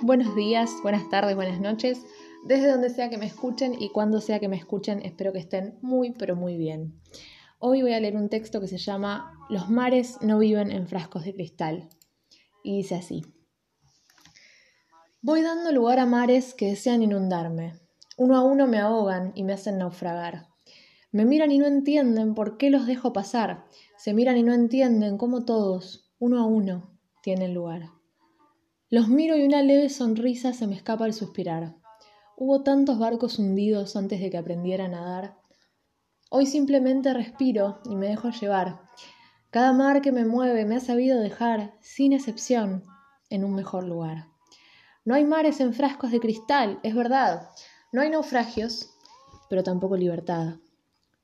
Buenos días, buenas tardes, buenas noches, desde donde sea que me escuchen y cuando sea que me escuchen, espero que estén muy, pero muy bien. Hoy voy a leer un texto que se llama Los mares no viven en frascos de cristal. Y dice así. Voy dando lugar a mares que desean inundarme. Uno a uno me ahogan y me hacen naufragar. Me miran y no entienden por qué los dejo pasar. Se miran y no entienden cómo todos, uno a uno, tienen lugar. Los miro y una leve sonrisa se me escapa al suspirar. Hubo tantos barcos hundidos antes de que aprendiera a nadar. Hoy simplemente respiro y me dejo llevar. Cada mar que me mueve me ha sabido dejar, sin excepción, en un mejor lugar. No hay mares en frascos de cristal, es verdad. No hay naufragios, pero tampoco libertad.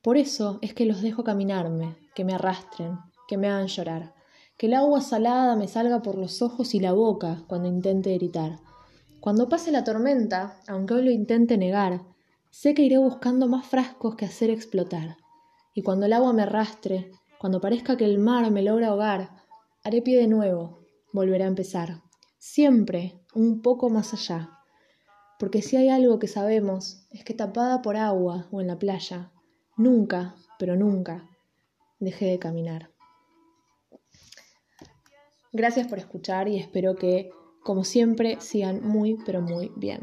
Por eso es que los dejo caminarme, que me arrastren, que me hagan llorar que el agua salada me salga por los ojos y la boca cuando intente gritar. Cuando pase la tormenta, aunque hoy lo intente negar, sé que iré buscando más frascos que hacer explotar. Y cuando el agua me arrastre, cuando parezca que el mar me logra ahogar, haré pie de nuevo, volveré a empezar, siempre un poco más allá. Porque si hay algo que sabemos es que tapada por agua o en la playa, nunca, pero nunca, dejé de caminar. Gracias por escuchar y espero que, como siempre, sigan muy, pero muy bien.